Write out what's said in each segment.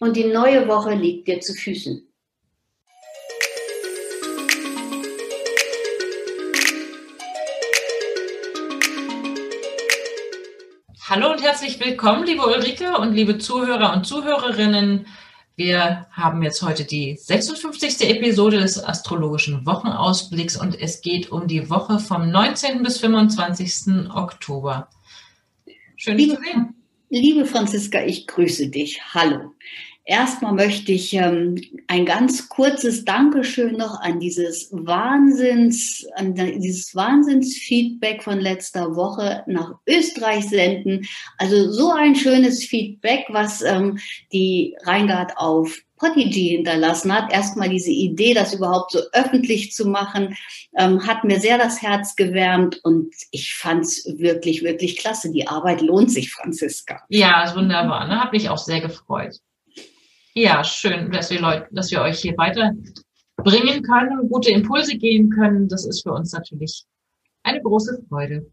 Und die neue Woche liegt dir zu Füßen. Hallo und herzlich willkommen, liebe Ulrike und liebe Zuhörer und Zuhörerinnen. Wir haben jetzt heute die 56. Episode des astrologischen Wochenausblicks und es geht um die Woche vom 19. bis 25. Oktober. Schön, dich zu sehen. Liebe Franziska, ich grüße dich. Hallo. Erstmal möchte ich ähm, ein ganz kurzes Dankeschön noch an dieses Wahnsinns, an dieses Wahnsinnsfeedback von letzter Woche nach Österreich senden. Also so ein schönes Feedback, was ähm, die Reingard auf Podigy hinterlassen hat. Erstmal diese Idee, das überhaupt so öffentlich zu machen, ähm, hat mir sehr das Herz gewärmt und ich fand es wirklich, wirklich klasse. Die Arbeit lohnt sich, Franziska. Ja, ist wunderbar. Ne? Hat mich auch sehr gefreut. Ja, schön, dass wir Leute, dass wir euch hier weiterbringen können, gute Impulse geben können. Das ist für uns natürlich eine große Freude.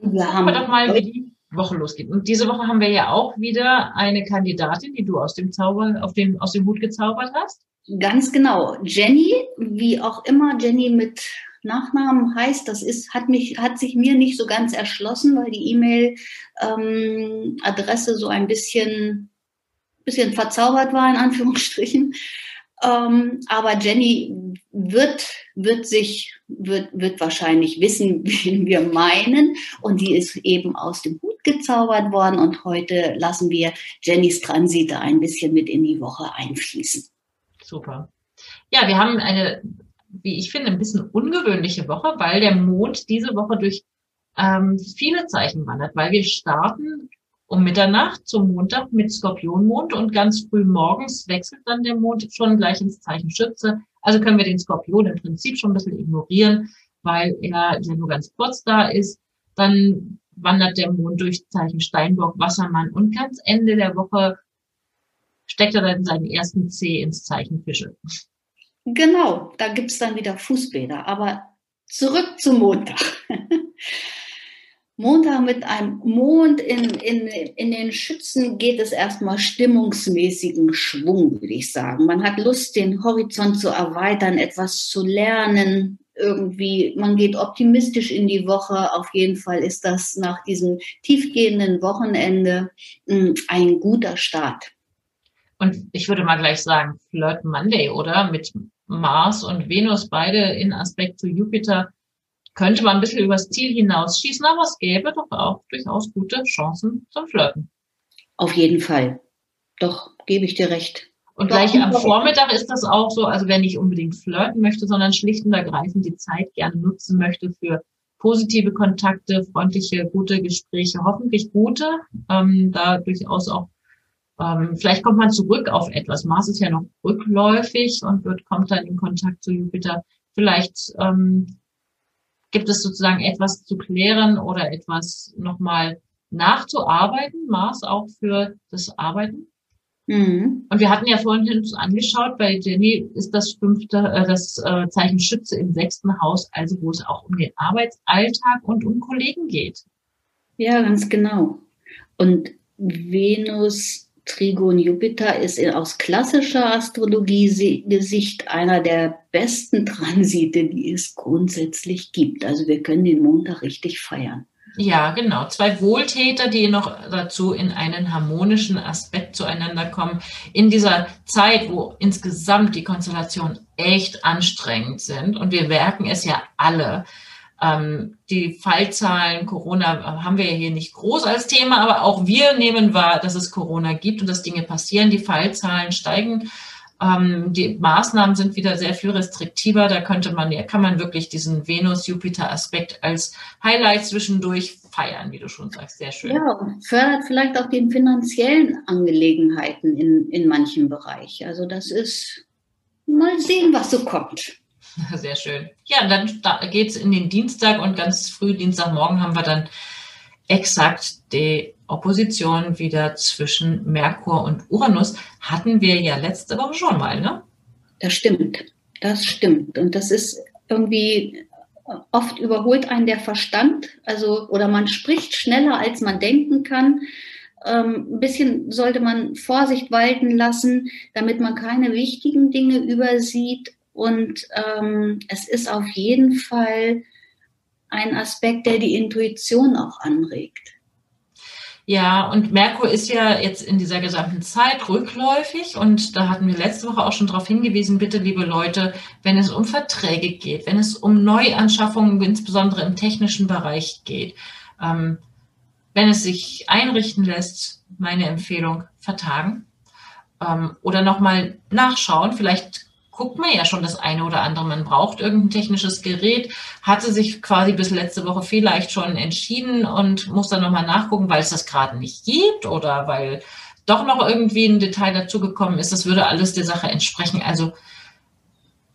Wir haben doch mal, wie die Woche losgeht. Und diese Woche haben wir ja auch wieder eine Kandidatin, die du aus dem Zauber, auf dem, aus dem Hut gezaubert hast. Ganz genau. Jenny, wie auch immer Jenny mit Nachnamen heißt, das ist, hat mich, hat sich mir nicht so ganz erschlossen, weil die E-Mail-Adresse ähm, so ein bisschen bisschen verzaubert war, in Anführungsstrichen. Ähm, aber Jenny wird, wird sich, wird, wird wahrscheinlich wissen, wen wir meinen. Und die ist eben aus dem Hut gezaubert worden. Und heute lassen wir Jennys Transite ein bisschen mit in die Woche einfließen. Super. Ja, wir haben eine, wie ich finde, ein bisschen ungewöhnliche Woche, weil der Mond diese Woche durch ähm, viele Zeichen wandert, weil wir starten um Mitternacht zum Montag mit Skorpionmond und ganz früh morgens wechselt dann der Mond schon gleich ins Zeichen Schütze. Also können wir den Skorpion im Prinzip schon ein bisschen ignorieren, weil er ja nur ganz kurz da ist. Dann wandert der Mond durch Zeichen Steinbock, Wassermann und ganz Ende der Woche steckt er dann seinen ersten C ins Zeichen Fische. Genau, da gibt's dann wieder Fußbäder. Aber zurück zum Montag. Montag mit einem Mond in, in, in den Schützen geht es erstmal stimmungsmäßigen Schwung, würde ich sagen. Man hat Lust, den Horizont zu erweitern, etwas zu lernen. Irgendwie, man geht optimistisch in die Woche. Auf jeden Fall ist das nach diesem tiefgehenden Wochenende hm, ein guter Start. Und ich würde mal gleich sagen, Flirt Monday, oder? Mit Mars und Venus beide in Aspekt zu Jupiter könnte man ein bisschen übers Ziel hinausschießen, aber es gäbe doch auch durchaus gute Chancen zum Flirten. Auf jeden Fall. Doch, gebe ich dir recht. Und doch, gleich am Vormittag ist das auch so, also wer nicht unbedingt flirten möchte, sondern schlicht und ergreifend die Zeit gerne nutzen möchte für positive Kontakte, freundliche, gute Gespräche, hoffentlich gute, ähm, da durchaus auch ähm, vielleicht kommt man zurück auf etwas. Mars ist ja noch rückläufig und wird, kommt dann in Kontakt zu Jupiter. Vielleicht ähm, Gibt es sozusagen etwas zu klären oder etwas nochmal nachzuarbeiten, Mars auch für das Arbeiten? Mhm. Und wir hatten ja vorhin uns angeschaut, bei Jenny ist das fünfte, äh, das äh, Zeichen Schütze im sechsten Haus, also wo es auch um den Arbeitsalltag und um Kollegen geht. Ja, ganz genau. Und Venus Trigon Jupiter ist aus klassischer Astrologie-Gesicht einer der besten Transite, die es grundsätzlich gibt. Also wir können den Montag richtig feiern. Ja, genau. Zwei Wohltäter, die noch dazu in einen harmonischen Aspekt zueinander kommen. In dieser Zeit, wo insgesamt die Konstellationen echt anstrengend sind. Und wir merken es ja alle. Ähm, die Fallzahlen, Corona haben wir ja hier nicht groß als Thema, aber auch wir nehmen wahr, dass es Corona gibt und dass Dinge passieren. Die Fallzahlen steigen. Ähm, die Maßnahmen sind wieder sehr viel restriktiver. Da könnte man, ja, kann man wirklich diesen Venus-Jupiter-Aspekt als Highlight zwischendurch feiern, wie du schon sagst. Sehr schön. Ja, fördert vielleicht auch den finanziellen Angelegenheiten in, in manchen Bereich. Also das ist mal sehen, was so kommt. Sehr schön. Ja, dann geht es in den Dienstag und ganz früh Dienstagmorgen haben wir dann exakt die Opposition wieder zwischen Merkur und Uranus. Hatten wir ja letzte Woche schon mal, ne? Das stimmt. Das stimmt. Und das ist irgendwie oft überholt einen der Verstand, also oder man spricht schneller, als man denken kann. Ähm, ein bisschen sollte man Vorsicht walten lassen, damit man keine wichtigen Dinge übersieht. Und ähm, es ist auf jeden Fall ein Aspekt, der die Intuition auch anregt. Ja, und Merkur ist ja jetzt in dieser gesamten Zeit rückläufig und da hatten wir letzte Woche auch schon darauf hingewiesen, bitte liebe Leute, wenn es um Verträge geht, wenn es um Neuanschaffungen, insbesondere im technischen Bereich geht, ähm, wenn es sich einrichten lässt, meine Empfehlung, vertagen ähm, oder nochmal nachschauen. Vielleicht guckt man ja schon das eine oder andere. Man braucht irgendein technisches Gerät, hatte sich quasi bis letzte Woche vielleicht schon entschieden und muss dann nochmal nachgucken, weil es das gerade nicht gibt oder weil doch noch irgendwie ein Detail dazugekommen ist. Das würde alles der Sache entsprechen. Also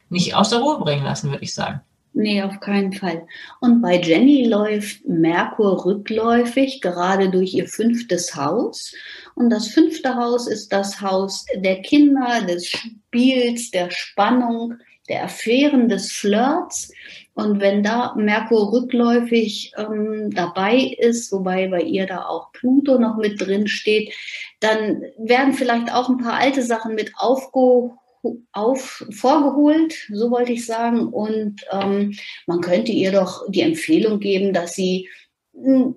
nicht aus der Ruhe bringen lassen, würde ich sagen. Nee, auf keinen Fall. Und bei Jenny läuft Merkur rückläufig, gerade durch ihr fünftes Haus. Und das fünfte Haus ist das Haus der Kinder, des Spiels, der Spannung, der Affären, des Flirts. Und wenn da Merkur rückläufig ähm, dabei ist, wobei bei ihr da auch Pluto noch mit drin steht, dann werden vielleicht auch ein paar alte Sachen mit aufgehoben auf, vorgeholt, so wollte ich sagen. Und ähm, man könnte ihr doch die Empfehlung geben, dass sie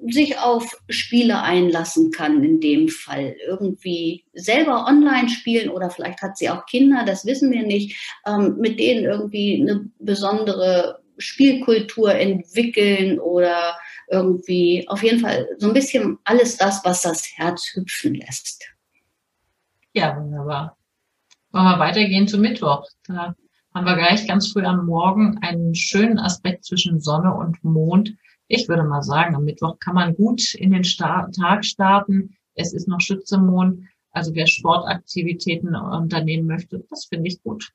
sich auf Spiele einlassen kann, in dem Fall irgendwie selber online spielen oder vielleicht hat sie auch Kinder, das wissen wir nicht, ähm, mit denen irgendwie eine besondere Spielkultur entwickeln oder irgendwie auf jeden Fall so ein bisschen alles das, was das Herz hüpfen lässt. Ja, wunderbar. Wollen wir weitergehen zu Mittwoch. Da haben wir gleich ganz früh am Morgen einen schönen Aspekt zwischen Sonne und Mond. Ich würde mal sagen, am Mittwoch kann man gut in den Start Tag starten. Es ist noch Schützemond. Also wer Sportaktivitäten unternehmen möchte, das finde ich gut.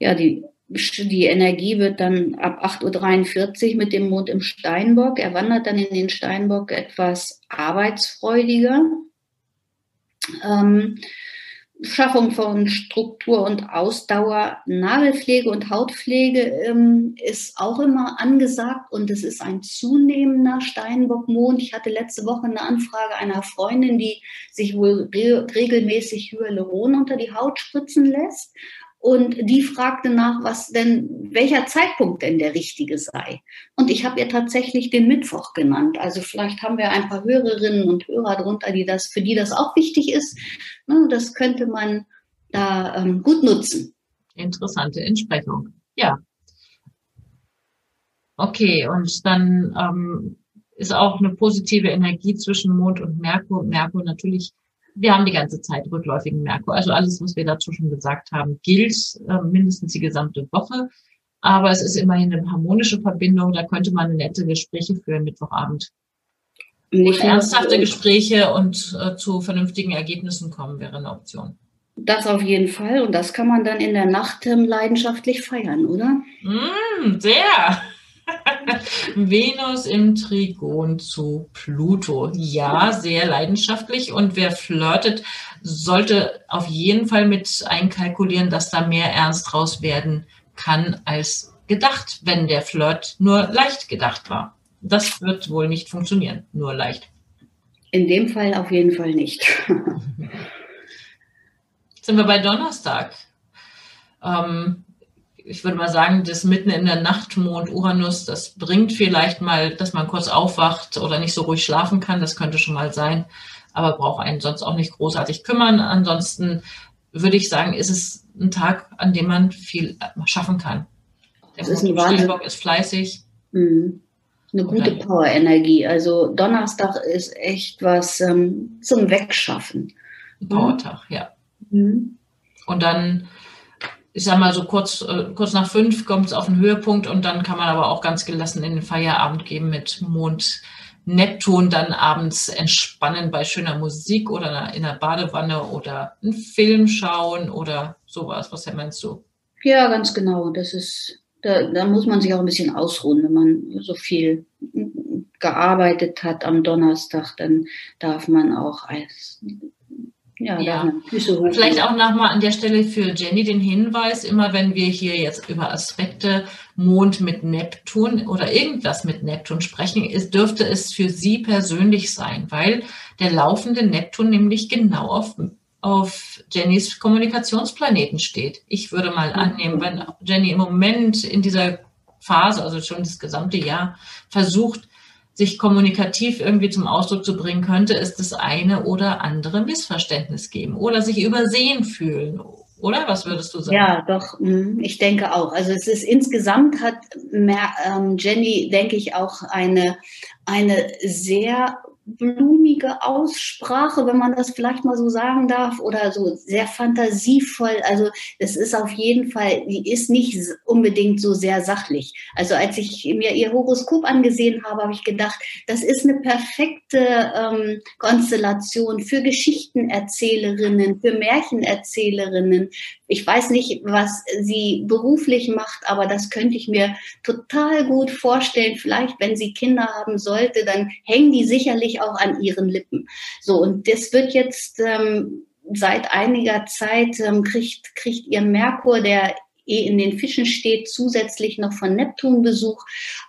Ja, die, die Energie wird dann ab 8.43 Uhr mit dem Mond im Steinbock. Er wandert dann in den Steinbock etwas arbeitsfreudiger. Ähm, Schaffung von Struktur und Ausdauer, Nagelpflege und Hautpflege ähm, ist auch immer angesagt und es ist ein zunehmender Steinbockmond. Ich hatte letzte Woche eine Anfrage einer Freundin, die sich wohl re regelmäßig Hyaluron unter die Haut spritzen lässt und die fragte nach, was denn, welcher Zeitpunkt denn der richtige sei. Und ich habe ihr tatsächlich den Mittwoch genannt. Also vielleicht haben wir ein paar Hörerinnen und Hörer darunter, die das, für die das auch wichtig ist. Ne, das könnte man da ähm, gut nutzen. Interessante Entsprechung. Ja. Okay, und dann ähm, ist auch eine positive Energie zwischen Mond und Merkur. Merkur natürlich wir haben die ganze Zeit rückläufigen Merkur. Also alles, was wir dazu schon gesagt haben, gilt äh, mindestens die gesamte Woche. Aber es ist immerhin eine harmonische Verbindung. Da könnte man nette Gespräche führen Mittwochabend. Nicht ernsthafte Gespräche und äh, zu vernünftigen Ergebnissen kommen wäre eine Option. Das auf jeden Fall. Und das kann man dann in der Nacht ähm, leidenschaftlich feiern, oder? Mm, sehr. Venus im Trigon zu Pluto. Ja, sehr leidenschaftlich. Und wer flirtet, sollte auf jeden Fall mit einkalkulieren, dass da mehr ernst draus werden kann als gedacht, wenn der Flirt nur leicht gedacht war. Das wird wohl nicht funktionieren, nur leicht. In dem Fall auf jeden Fall nicht. sind wir bei Donnerstag. Ähm, ich würde mal sagen, das mitten in der Nacht Mond Uranus, das bringt vielleicht mal, dass man kurz aufwacht oder nicht so ruhig schlafen kann. Das könnte schon mal sein, aber braucht einen sonst auch nicht großartig kümmern. Ansonsten würde ich sagen, ist es ein Tag, an dem man viel schaffen kann. Der das ist ein Wahnsinn. ist fleißig. Mhm. Eine gute Power-Energie. Also Donnerstag ist echt was ähm, zum Wegschaffen. Powertag, ja. Mhm. Und dann ich sag mal so kurz, äh, kurz nach fünf kommt es auf den Höhepunkt und dann kann man aber auch ganz gelassen in den Feierabend gehen mit Mond Neptun dann abends entspannen bei schöner Musik oder in der Badewanne oder einen Film schauen oder sowas. Was meinst du? Ja, ganz genau. Das ist, da, da muss man sich auch ein bisschen ausruhen, wenn man so viel gearbeitet hat am Donnerstag, dann darf man auch als ja, ja. Vielleicht auch nochmal an der Stelle für Jenny den Hinweis, immer wenn wir hier jetzt über Aspekte Mond mit Neptun oder irgendwas mit Neptun sprechen, ist, dürfte es für Sie persönlich sein, weil der laufende Neptun nämlich genau auf, auf Jennys Kommunikationsplaneten steht. Ich würde mal annehmen, wenn Jenny im Moment in dieser Phase, also schon das gesamte Jahr, versucht, sich kommunikativ irgendwie zum Ausdruck zu bringen, könnte es das eine oder andere Missverständnis geben oder sich übersehen fühlen. Oder was würdest du sagen? Ja, doch, mhm, ich denke auch. Also es ist insgesamt hat ähm, Jenny, denke ich, auch eine, eine sehr blumige Aussprache, wenn man das vielleicht mal so sagen darf, oder so sehr fantasievoll. Also es ist auf jeden Fall, die ist nicht unbedingt so sehr sachlich. Also als ich mir ihr Horoskop angesehen habe, habe ich gedacht, das ist eine perfekte ähm, Konstellation für Geschichtenerzählerinnen, für Märchenerzählerinnen. Ich weiß nicht, was sie beruflich macht, aber das könnte ich mir total gut vorstellen. Vielleicht, wenn sie Kinder haben sollte, dann hängen die sicherlich auch an ihren Lippen. So, und das wird jetzt ähm, seit einiger Zeit, ähm, kriegt, kriegt ihr Merkur, der eh in den Fischen steht, zusätzlich noch von Neptun Besuch.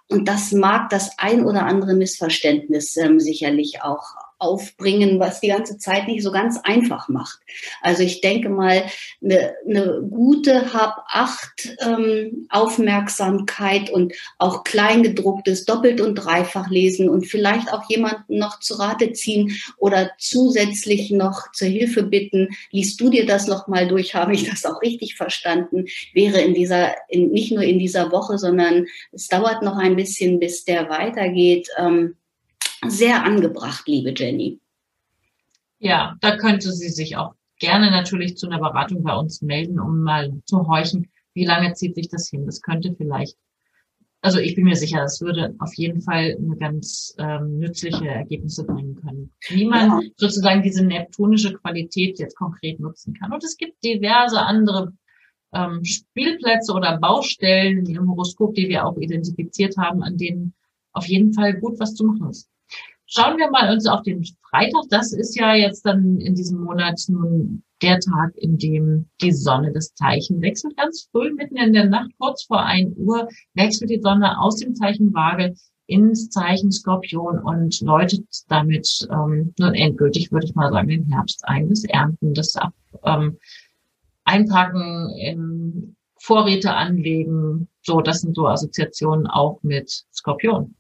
Und das mag das ein oder andere Missverständnis ähm, sicherlich auch aufbringen, was die ganze Zeit nicht so ganz einfach macht. Also ich denke mal, eine, eine gute Hab acht ähm, Aufmerksamkeit und auch kleingedrucktes doppelt und dreifach lesen und vielleicht auch jemanden noch zu Rate ziehen oder zusätzlich noch zur Hilfe bitten. Liest du dir das noch mal durch? Habe ich das auch richtig verstanden? Wäre in dieser, in, nicht nur in dieser Woche, sondern es dauert noch ein bisschen, bis der weitergeht. Ähm, sehr angebracht, liebe Jenny. Ja, da könnte sie sich auch gerne natürlich zu einer Beratung bei uns melden, um mal zu horchen, wie lange zieht sich das hin. Das könnte vielleicht, also ich bin mir sicher, das würde auf jeden Fall eine ganz ähm, nützliche Ergebnisse bringen können. Wie man ja. sozusagen diese neptunische Qualität jetzt konkret nutzen kann. Und es gibt diverse andere ähm, Spielplätze oder Baustellen in ihrem Horoskop, die wir auch identifiziert haben, an denen auf jeden Fall gut was zu machen ist. Schauen wir mal uns auf den Freitag. Das ist ja jetzt dann in diesem Monat nun der Tag, in dem die Sonne das Zeichen wechselt. Ganz früh, mitten in der Nacht, kurz vor ein Uhr, wechselt die Sonne aus dem Zeichen Waage ins Zeichen Skorpion und läutet damit ähm, nun endgültig, würde ich mal sagen, den Herbst ein, das Ernten, das Ab, ähm, Einpacken, ähm, Vorräte anlegen. So, das sind so Assoziationen auch mit Skorpion.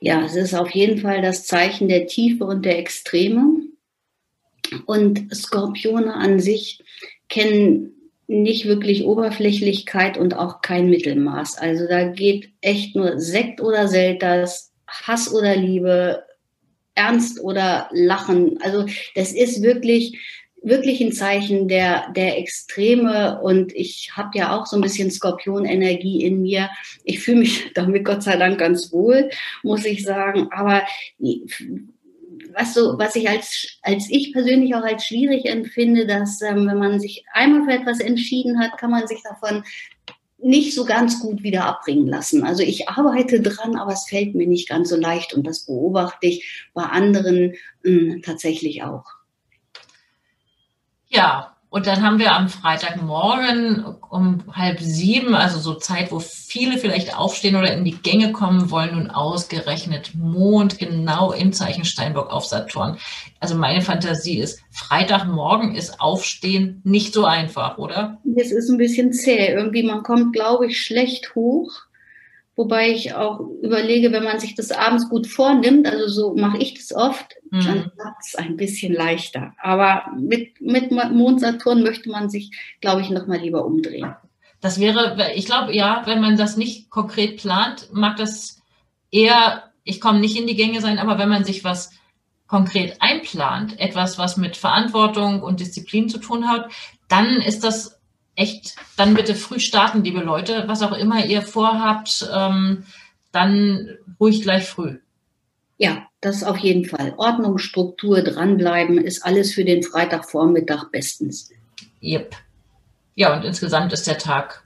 Ja, es ist auf jeden Fall das Zeichen der Tiefe und der Extreme. Und Skorpione an sich kennen nicht wirklich Oberflächlichkeit und auch kein Mittelmaß. Also da geht echt nur Sekt oder Selters, Hass oder Liebe, Ernst oder Lachen. Also das ist wirklich wirklich ein Zeichen der, der Extreme und ich habe ja auch so ein bisschen Skorpionenergie in mir. Ich fühle mich damit Gott sei Dank ganz wohl, muss ich sagen. Aber was so, was ich als, als ich persönlich auch als schwierig empfinde, dass ähm, wenn man sich einmal für etwas entschieden hat, kann man sich davon nicht so ganz gut wieder abbringen lassen. Also ich arbeite dran, aber es fällt mir nicht ganz so leicht und das beobachte ich bei anderen mh, hm, tatsächlich auch. Ja, und dann haben wir am Freitagmorgen um halb sieben, also so Zeit, wo viele vielleicht aufstehen oder in die Gänge kommen wollen, nun ausgerechnet Mond genau im Zeichen Steinbock auf Saturn. Also meine Fantasie ist, Freitagmorgen ist Aufstehen nicht so einfach, oder? Es ist ein bisschen zäh. Irgendwie, man kommt, glaube ich, schlecht hoch. Wobei ich auch überlege, wenn man sich das abends gut vornimmt, also so mache ich das oft, mhm. dann klappt es ein bisschen leichter. Aber mit, mit Mond Saturn möchte man sich, glaube ich, nochmal lieber umdrehen. Das wäre, ich glaube, ja, wenn man das nicht konkret plant, mag das eher, ich komme nicht in die Gänge sein, aber wenn man sich was konkret einplant, etwas, was mit Verantwortung und Disziplin zu tun hat, dann ist das echt dann bitte früh starten, liebe Leute. Was auch immer ihr vorhabt, ähm, dann ruhig gleich früh. Ja, das auf jeden Fall. Ordnung, Struktur, dranbleiben ist alles für den Freitagvormittag bestens. Yep. Ja, und insgesamt ist der Tag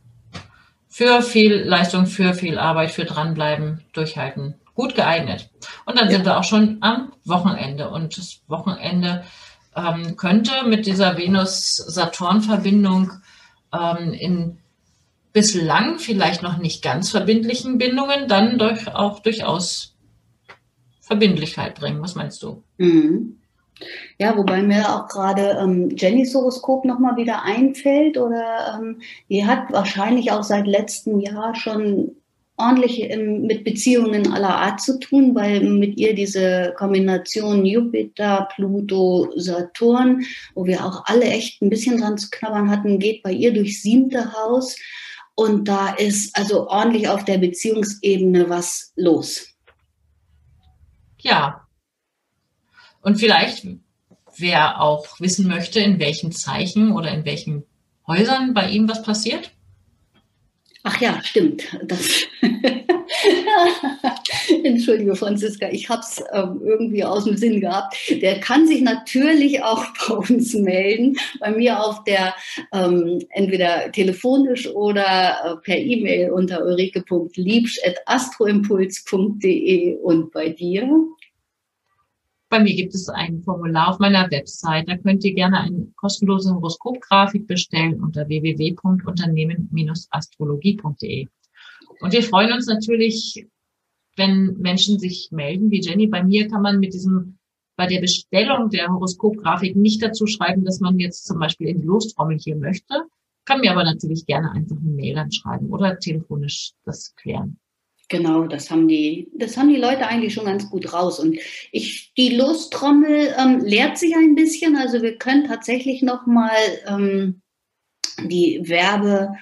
für viel Leistung, für viel Arbeit, für dranbleiben, durchhalten gut geeignet. Und dann ja. sind wir auch schon am Wochenende. Und das Wochenende ähm, könnte mit dieser Venus-Saturn-Verbindung ähm, in bislang vielleicht noch nicht ganz verbindlichen Bindungen dann durch, auch durchaus Verbindlichkeit bringen. Was meinst du? Mhm. Ja, wobei mir auch gerade ähm, Jennys Horoskop nochmal wieder einfällt oder ähm, die hat wahrscheinlich auch seit letztem Jahr schon ordentlich mit Beziehungen aller Art zu tun, weil mit ihr diese Kombination Jupiter, Pluto, Saturn, wo wir auch alle echt ein bisschen dran zu knabbern hatten, geht bei ihr durchs siebte Haus. Und da ist also ordentlich auf der Beziehungsebene was los. Ja. Und vielleicht, wer auch wissen möchte, in welchen Zeichen oder in welchen Häusern bei ihm was passiert? Ach ja, stimmt. Entschuldige, Franziska, ich habe es ähm, irgendwie aus dem Sinn gehabt. Der kann sich natürlich auch bei uns melden, bei mir auf der ähm, entweder telefonisch oder äh, per E-Mail unter ulrike.liebsch.astroimpuls.de und bei dir. Bei mir gibt es ein Formular auf meiner Website. Da könnt ihr gerne eine kostenlose Horoskopgrafik bestellen unter www.unternehmen-astrologie.de. Und wir freuen uns natürlich, wenn Menschen sich melden, wie Jenny. Bei mir kann man mit diesem, bei der Bestellung der Horoskopgrafik nicht dazu schreiben, dass man jetzt zum Beispiel in die Lostrommel hier möchte. Kann mir aber natürlich gerne einfach eine Mail dann schreiben oder telefonisch das klären. Genau, das haben die, das haben die Leute eigentlich schon ganz gut raus. Und ich, die Lostrommel ähm, leert sich ein bisschen. Also wir können tatsächlich noch mal ähm, die Werbe,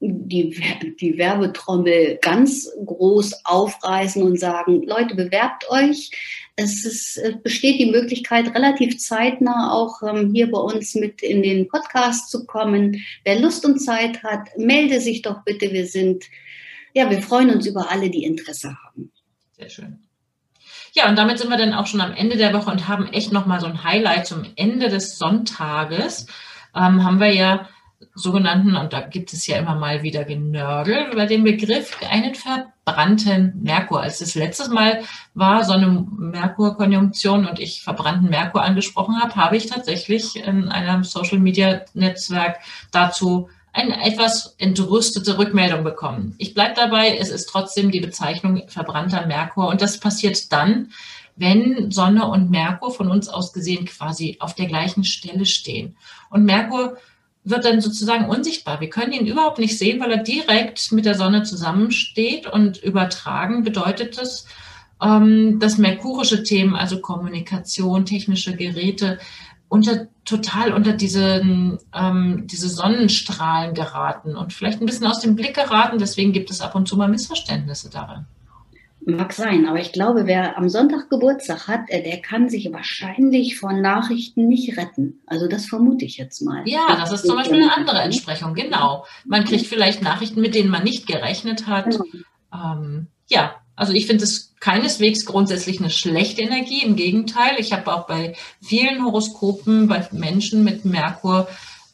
die, die Werbetrommel ganz groß aufreißen und sagen, Leute, bewerbt euch. Es, ist, es besteht die Möglichkeit, relativ zeitnah auch ähm, hier bei uns mit in den Podcast zu kommen. Wer Lust und Zeit hat, melde sich doch bitte. Wir sind ja, wir freuen uns über alle, die Interesse haben. Sehr schön. Ja, und damit sind wir dann auch schon am Ende der Woche und haben echt nochmal so ein Highlight zum Ende des Sonntages. Ähm, haben wir ja sogenannten, und da gibt es ja immer mal wieder Genörgel über den Begriff, einen verbrannten Merkur. Als das letztes Mal war so eine Merkur-Konjunktion und ich verbrannten Merkur angesprochen habe, habe ich tatsächlich in einem Social-Media-Netzwerk dazu eine etwas entrüstete Rückmeldung bekommen. Ich bleibe dabei, es ist trotzdem die Bezeichnung verbrannter Merkur und das passiert dann, wenn Sonne und Merkur von uns aus gesehen quasi auf der gleichen Stelle stehen. Und Merkur wird dann sozusagen unsichtbar. Wir können ihn überhaupt nicht sehen, weil er direkt mit der Sonne zusammensteht und übertragen bedeutet es, ähm, dass merkurische Themen, also Kommunikation, technische Geräte, unter total unter diese, ähm, diese Sonnenstrahlen geraten und vielleicht ein bisschen aus dem Blick geraten. Deswegen gibt es ab und zu mal Missverständnisse darin. Mag sein, aber ich glaube, wer am Sonntag Geburtstag hat, äh, der kann sich wahrscheinlich von Nachrichten nicht retten. Also das vermute ich jetzt mal. Ja, das ist zum Beispiel eine andere Entsprechung, genau. Man kriegt vielleicht Nachrichten, mit denen man nicht gerechnet hat. Genau. Ähm, ja, also ich finde es keineswegs grundsätzlich eine schlechte Energie. Im Gegenteil, ich habe auch bei vielen Horoskopen, bei Menschen mit Merkur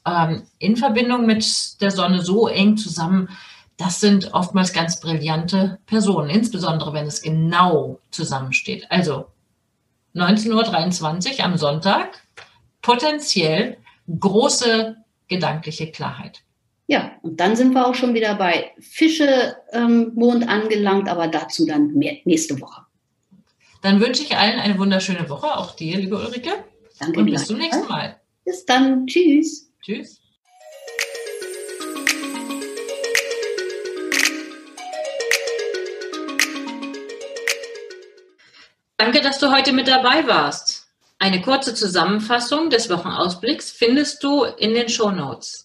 ähm, in Verbindung mit der Sonne so eng zusammen, das sind oftmals ganz brillante Personen, insbesondere wenn es genau zusammensteht. Also 19.23 Uhr am Sonntag, potenziell große gedankliche Klarheit. Ja, und dann sind wir auch schon wieder bei Fische ähm, Mond angelangt, aber dazu dann mehr, nächste Woche. Dann wünsche ich allen eine wunderschöne Woche, auch dir, liebe Ulrike. Danke. Und bis zum nächsten Mal. Bis dann. Tschüss. Tschüss. Danke, dass du heute mit dabei warst. Eine kurze Zusammenfassung des Wochenausblicks findest du in den Show Notes.